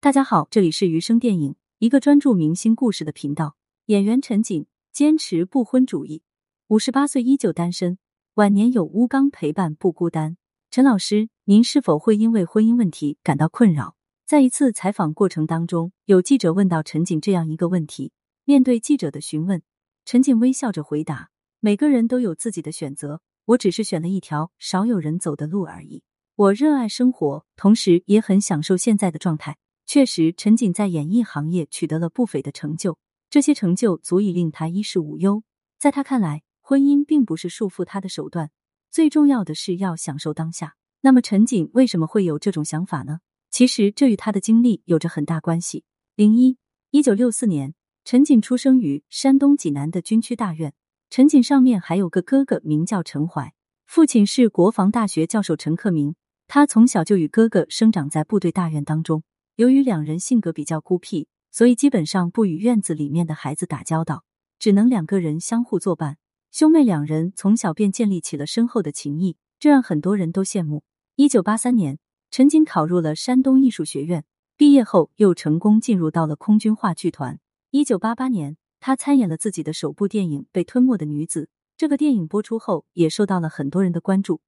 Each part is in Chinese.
大家好，这里是余生电影，一个专注明星故事的频道。演员陈瑾坚持不婚主义，五十八岁依旧单身，晚年有乌刚陪伴不孤单。陈老师，您是否会因为婚姻问题感到困扰？在一次采访过程当中，有记者问到陈瑾这样一个问题，面对记者的询问，陈瑾微笑着回答：“每个人都有自己的选择，我只是选了一条少有人走的路而已。我热爱生活，同时也很享受现在的状态。”确实，陈瑾在演艺行业取得了不菲的成就，这些成就足以令他衣食无忧。在他看来，婚姻并不是束缚他的手段，最重要的是要享受当下。那么，陈瑾为什么会有这种想法呢？其实，这与他的经历有着很大关系。零一，一九六四年，陈瑾出生于山东济南的军区大院。陈瑾上面还有个哥哥，名叫陈怀，父亲是国防大学教授陈克明。他从小就与哥哥生长在部队大院当中。由于两人性格比较孤僻，所以基本上不与院子里面的孩子打交道，只能两个人相互作伴。兄妹两人从小便建立起了深厚的情谊，这让很多人都羡慕。一九八三年，陈瑾考入了山东艺术学院，毕业后又成功进入到了空军话剧团。一九八八年，他参演了自己的首部电影《被吞没的女子》。这个电影播出后，也受到了很多人的关注。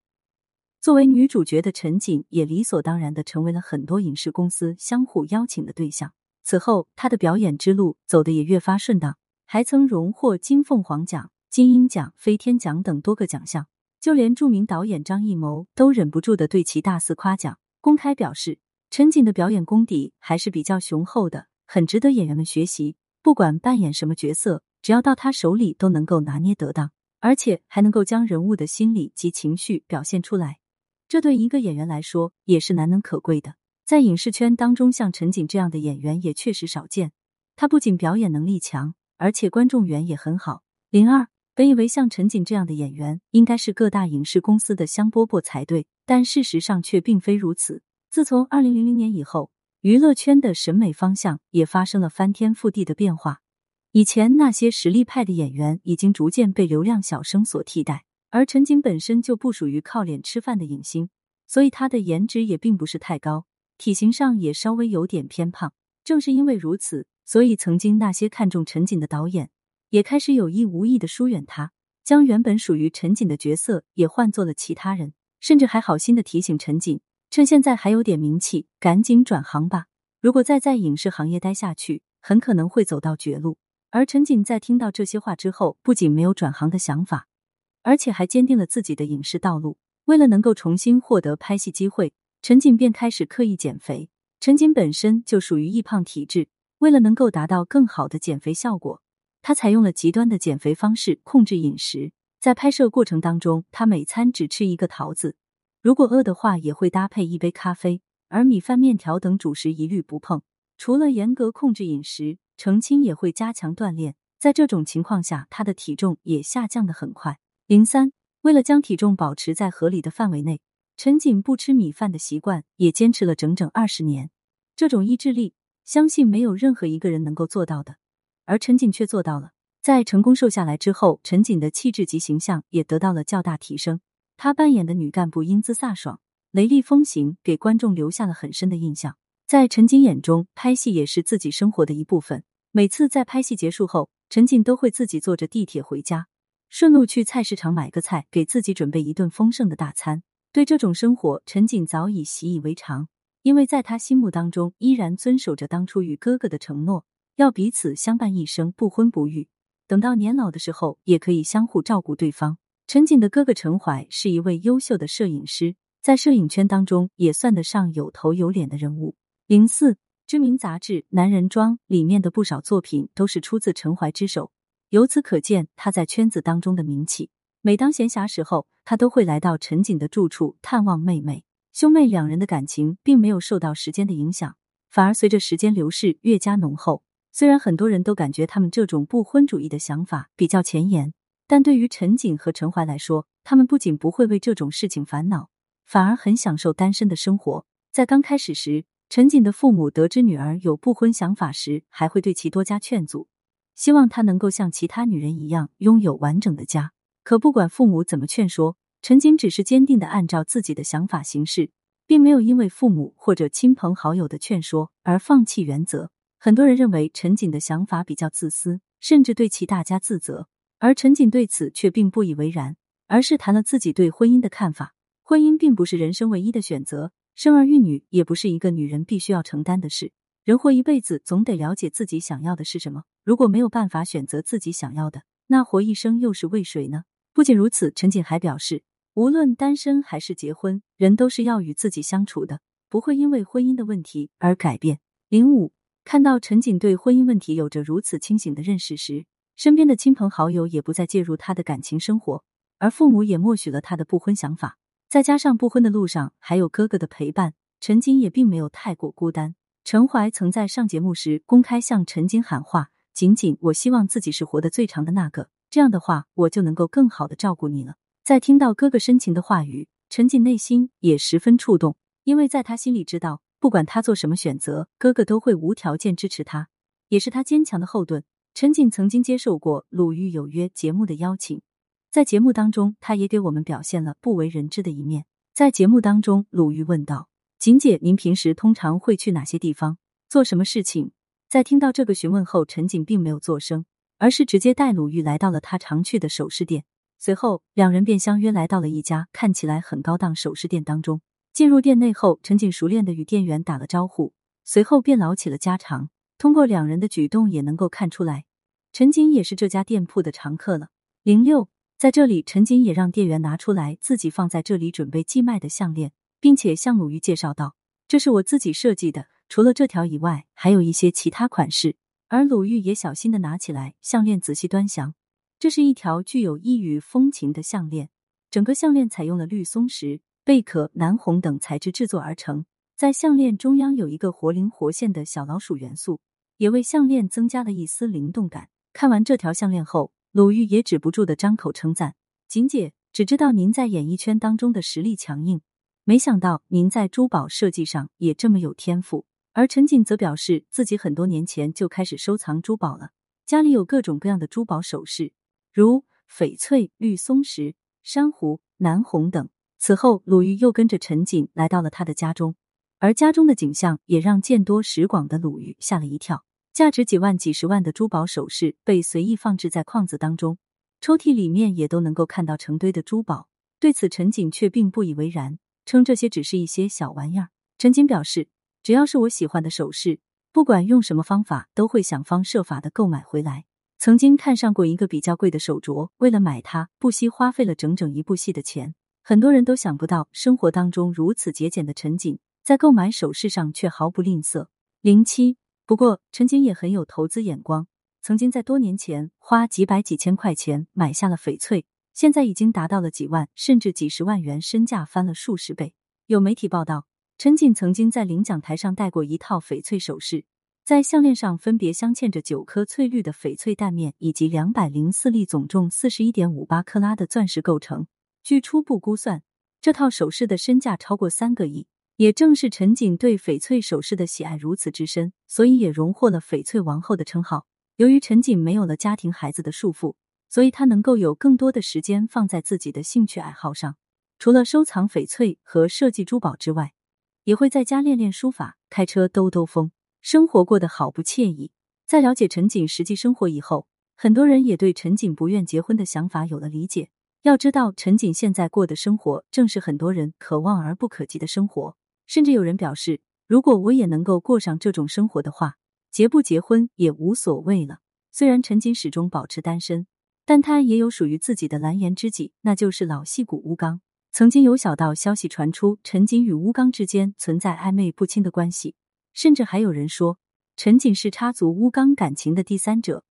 作为女主角的陈瑾，也理所当然的成为了很多影视公司相互邀请的对象。此后，她的表演之路走得也越发顺当，还曾荣获金凤凰奖、金鹰奖、飞天奖等多个奖项。就连著名导演张艺谋都忍不住的对其大肆夸奖，公开表示陈瑾的表演功底还是比较雄厚的，很值得演员们学习。不管扮演什么角色，只要到他手里都能够拿捏得当，而且还能够将人物的心理及情绪表现出来。这对一个演员来说也是难能可贵的。在影视圈当中，像陈瑾这样的演员也确实少见。他不仅表演能力强，而且观众缘也很好。零二，本以为像陈瑾这样的演员应该是各大影视公司的香饽饽才对，但事实上却并非如此。自从二零零零年以后，娱乐圈的审美方向也发生了翻天覆地的变化。以前那些实力派的演员已经逐渐被流量小生所替代。而陈瑾本身就不属于靠脸吃饭的影星，所以她的颜值也并不是太高，体型上也稍微有点偏胖。正是因为如此，所以曾经那些看中陈瑾的导演也开始有意无意的疏远她，将原本属于陈瑾的角色也换做了其他人，甚至还好心的提醒陈瑾，趁现在还有点名气，赶紧转行吧。如果再在影视行业待下去，很可能会走到绝路。而陈瑾在听到这些话之后，不仅没有转行的想法。而且还坚定了自己的影视道路。为了能够重新获得拍戏机会，陈瑾便开始刻意减肥。陈瑾本身就属于易胖体质，为了能够达到更好的减肥效果，他采用了极端的减肥方式控制饮食。在拍摄过程当中，他每餐只吃一个桃子，如果饿的话，也会搭配一杯咖啡，而米饭、面条等主食一律不碰。除了严格控制饮食，程青也会加强锻炼。在这种情况下，他的体重也下降的很快。零三，为了将体重保持在合理的范围内，陈瑾不吃米饭的习惯也坚持了整整二十年。这种意志力，相信没有任何一个人能够做到的，而陈瑾却做到了。在成功瘦下来之后，陈瑾的气质及形象也得到了较大提升。她扮演的女干部英姿飒爽、雷厉风行，给观众留下了很深的印象。在陈瑾眼中，拍戏也是自己生活的一部分。每次在拍戏结束后，陈瑾都会自己坐着地铁回家。顺路去菜市场买个菜，给自己准备一顿丰盛的大餐。对这种生活，陈瑾早已习以为常，因为在他心目当中，依然遵守着当初与哥哥的承诺，要彼此相伴一生，不婚不育。等到年老的时候，也可以相互照顾对方。陈瑾的哥哥陈怀是一位优秀的摄影师，在摄影圈当中也算得上有头有脸的人物。零四知名杂志《男人装》里面的不少作品都是出自陈怀之手。由此可见，他在圈子当中的名气。每当闲暇时候，他都会来到陈瑾的住处探望妹妹。兄妹两人的感情并没有受到时间的影响，反而随着时间流逝越加浓厚。虽然很多人都感觉他们这种不婚主义的想法比较前沿，但对于陈瑾和陈怀来说，他们不仅不会为这种事情烦恼，反而很享受单身的生活。在刚开始时，陈瑾的父母得知女儿有不婚想法时，还会对其多加劝阻。希望她能够像其他女人一样拥有完整的家。可不管父母怎么劝说，陈瑾只是坚定的按照自己的想法行事，并没有因为父母或者亲朋好友的劝说而放弃原则。很多人认为陈瑾的想法比较自私，甚至对其大加自责，而陈瑾对此却并不以为然，而是谈了自己对婚姻的看法。婚姻并不是人生唯一的选择，生儿育女也不是一个女人必须要承担的事。人活一辈子，总得了解自己想要的是什么。如果没有办法选择自己想要的，那活一生又是为谁呢？不仅如此，陈瑾还表示，无论单身还是结婚，人都是要与自己相处的，不会因为婚姻的问题而改变。零五看到陈瑾对婚姻问题有着如此清醒的认识时，身边的亲朋好友也不再介入他的感情生活，而父母也默许了他的不婚想法。再加上不婚的路上还有哥哥的陪伴，陈瑾也并没有太过孤单。陈怀曾在上节目时公开向陈瑾喊话：“仅仅我希望自己是活得最长的那个，这样的话我就能够更好的照顾你了。”在听到哥哥深情的话语，陈瑾内心也十分触动，因为在他心里知道，不管他做什么选择，哥哥都会无条件支持他，也是他坚强的后盾。陈瑾曾经接受过《鲁豫有约》节目的邀请。在节目当中，他也给我们表现了不为人知的一面。在节目当中，鲁豫问道：“锦姐，您平时通常会去哪些地方，做什么事情？”在听到这个询问后，陈瑾并没有作声，而是直接带鲁豫来到了他常去的首饰店。随后，两人便相约来到了一家看起来很高档首饰店当中。进入店内后，陈瑾熟练的与店员打了招呼，随后便唠起了家常。通过两人的举动也能够看出来，陈瑾也是这家店铺的常客了。零六。在这里，陈瑾也让店员拿出来自己放在这里准备寄卖的项链，并且向鲁豫介绍道：“这是我自己设计的，除了这条以外，还有一些其他款式。”而鲁豫也小心的拿起来项链，仔细端详。这是一条具有异域风情的项链，整个项链采用了绿松石、贝壳、南红等材质制作而成，在项链中央有一个活灵活现的小老鼠元素，也为项链增加了一丝灵动感。看完这条项链后。鲁豫也止不住的张口称赞：“锦姐，只知道您在演艺圈当中的实力强硬，没想到您在珠宝设计上也这么有天赋。”而陈瑾则表示自己很多年前就开始收藏珠宝了，家里有各种各样的珠宝首饰，如翡翠、绿松石、珊瑚、南红等。此后，鲁豫又跟着陈瑾来到了他的家中，而家中的景象也让见多识广的鲁豫吓了一跳。价值几万、几十万的珠宝首饰被随意放置在框子当中，抽屉里面也都能够看到成堆的珠宝。对此，陈瑾却并不以为然，称这些只是一些小玩意儿。陈锦表示，只要是我喜欢的首饰，不管用什么方法，都会想方设法的购买回来。曾经看上过一个比较贵的手镯，为了买它，不惜花费了整整一部戏的钱。很多人都想不到，生活当中如此节俭的陈锦，在购买首饰上却毫不吝啬。零七。不过，陈锦也很有投资眼光，曾经在多年前花几百几千块钱买下了翡翠，现在已经达到了几万甚至几十万元，身价翻了数十倍。有媒体报道，陈瑾曾经在领奖台上戴过一套翡翠首饰，在项链上分别镶嵌着九颗翠绿的翡翠蛋面，以及两百零四粒总重四十一点五八克拉的钻石构成。据初步估算，这套首饰的身价超过三个亿。也正是陈瑾对翡翠首饰的喜爱如此之深，所以也荣获了“翡翠王后”的称号。由于陈瑾没有了家庭孩子的束缚，所以他能够有更多的时间放在自己的兴趣爱好上。除了收藏翡翠和设计珠宝之外，也会在家练练书法、开车兜兜风，生活过得好不惬意。在了解陈瑾实际生活以后，很多人也对陈瑾不愿结婚的想法有了理解。要知道，陈瑾现在过的生活，正是很多人可望而不可及的生活。甚至有人表示，如果我也能够过上这种生活的话，结不结婚也无所谓了。虽然陈瑾始终保持单身，但他也有属于自己的蓝颜知己，那就是老戏骨乌刚。曾经有小道消息传出，陈瑾与乌刚之间存在暧昧不清的关系，甚至还有人说陈瑾是插足乌刚感情的第三者，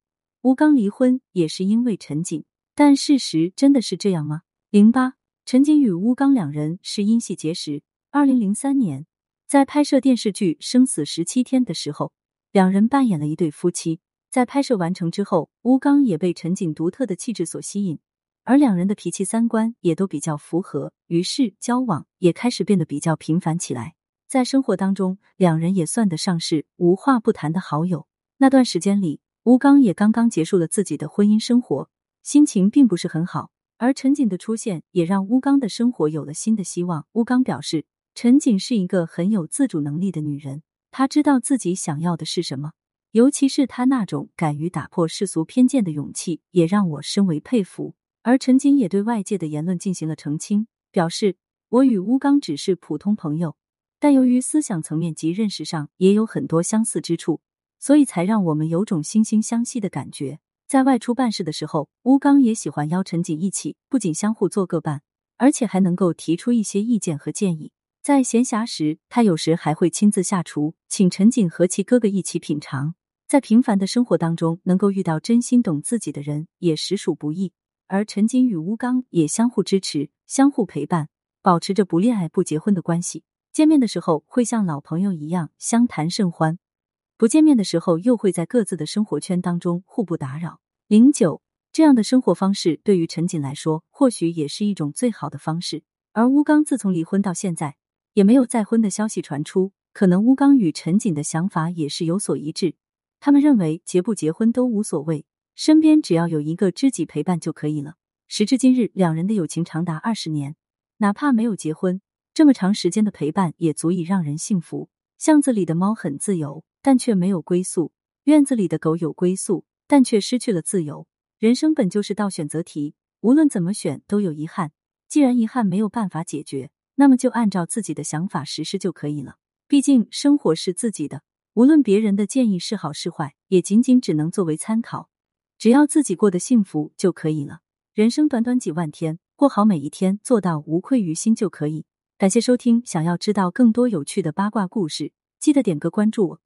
乌刚离婚也是因为陈瑾。但事实真的是这样吗？零八，陈瑾与乌刚两人是因戏结识。二零零三年，在拍摄电视剧《生死十七天》的时候，两人扮演了一对夫妻。在拍摄完成之后，吴刚也被陈瑾独特的气质所吸引，而两人的脾气三观也都比较符合，于是交往也开始变得比较频繁起来。在生活当中，两人也算得上是无话不谈的好友。那段时间里，吴刚也刚刚结束了自己的婚姻生活，心情并不是很好，而陈瑾的出现也让吴刚的生活有了新的希望。吴刚表示。陈瑾是一个很有自主能力的女人，她知道自己想要的是什么，尤其是他那种敢于打破世俗偏见的勇气，也让我深为佩服。而陈瑾也对外界的言论进行了澄清，表示我与乌刚只是普通朋友，但由于思想层面及认识上也有很多相似之处，所以才让我们有种惺惺相惜的感觉。在外出办事的时候，乌刚也喜欢邀陈瑾一起，不仅相互做个伴，而且还能够提出一些意见和建议。在闲暇时，他有时还会亲自下厨，请陈瑾和其哥哥一起品尝。在平凡的生活当中，能够遇到真心懂自己的人，也实属不易。而陈瑾与乌刚也相互支持、相互陪伴，保持着不恋爱不结婚的关系。见面的时候会像老朋友一样相谈甚欢，不见面的时候又会在各自的生活圈当中互不打扰。零九这样的生活方式对于陈瑾来说，或许也是一种最好的方式。而乌刚自从离婚到现在，也没有再婚的消息传出，可能乌刚与陈瑾的想法也是有所一致。他们认为结不结婚都无所谓。身边只要有一个知己陪伴就可以了。时至今日，两人的友情长达二十年，哪怕没有结婚，这么长时间的陪伴也足以让人幸福。巷子里的猫很自由，但却没有归宿；院子里的狗有归宿，但却失去了自由。人生本就是道选择题，无论怎么选都有遗憾。既然遗憾没有办法解决，那么就按照自己的想法实施就可以了。毕竟生活是自己的，无论别人的建议是好是坏，也仅仅只能作为参考。只要自己过得幸福就可以了。人生短短几万天，过好每一天，做到无愧于心就可以。感谢收听，想要知道更多有趣的八卦故事，记得点个关注。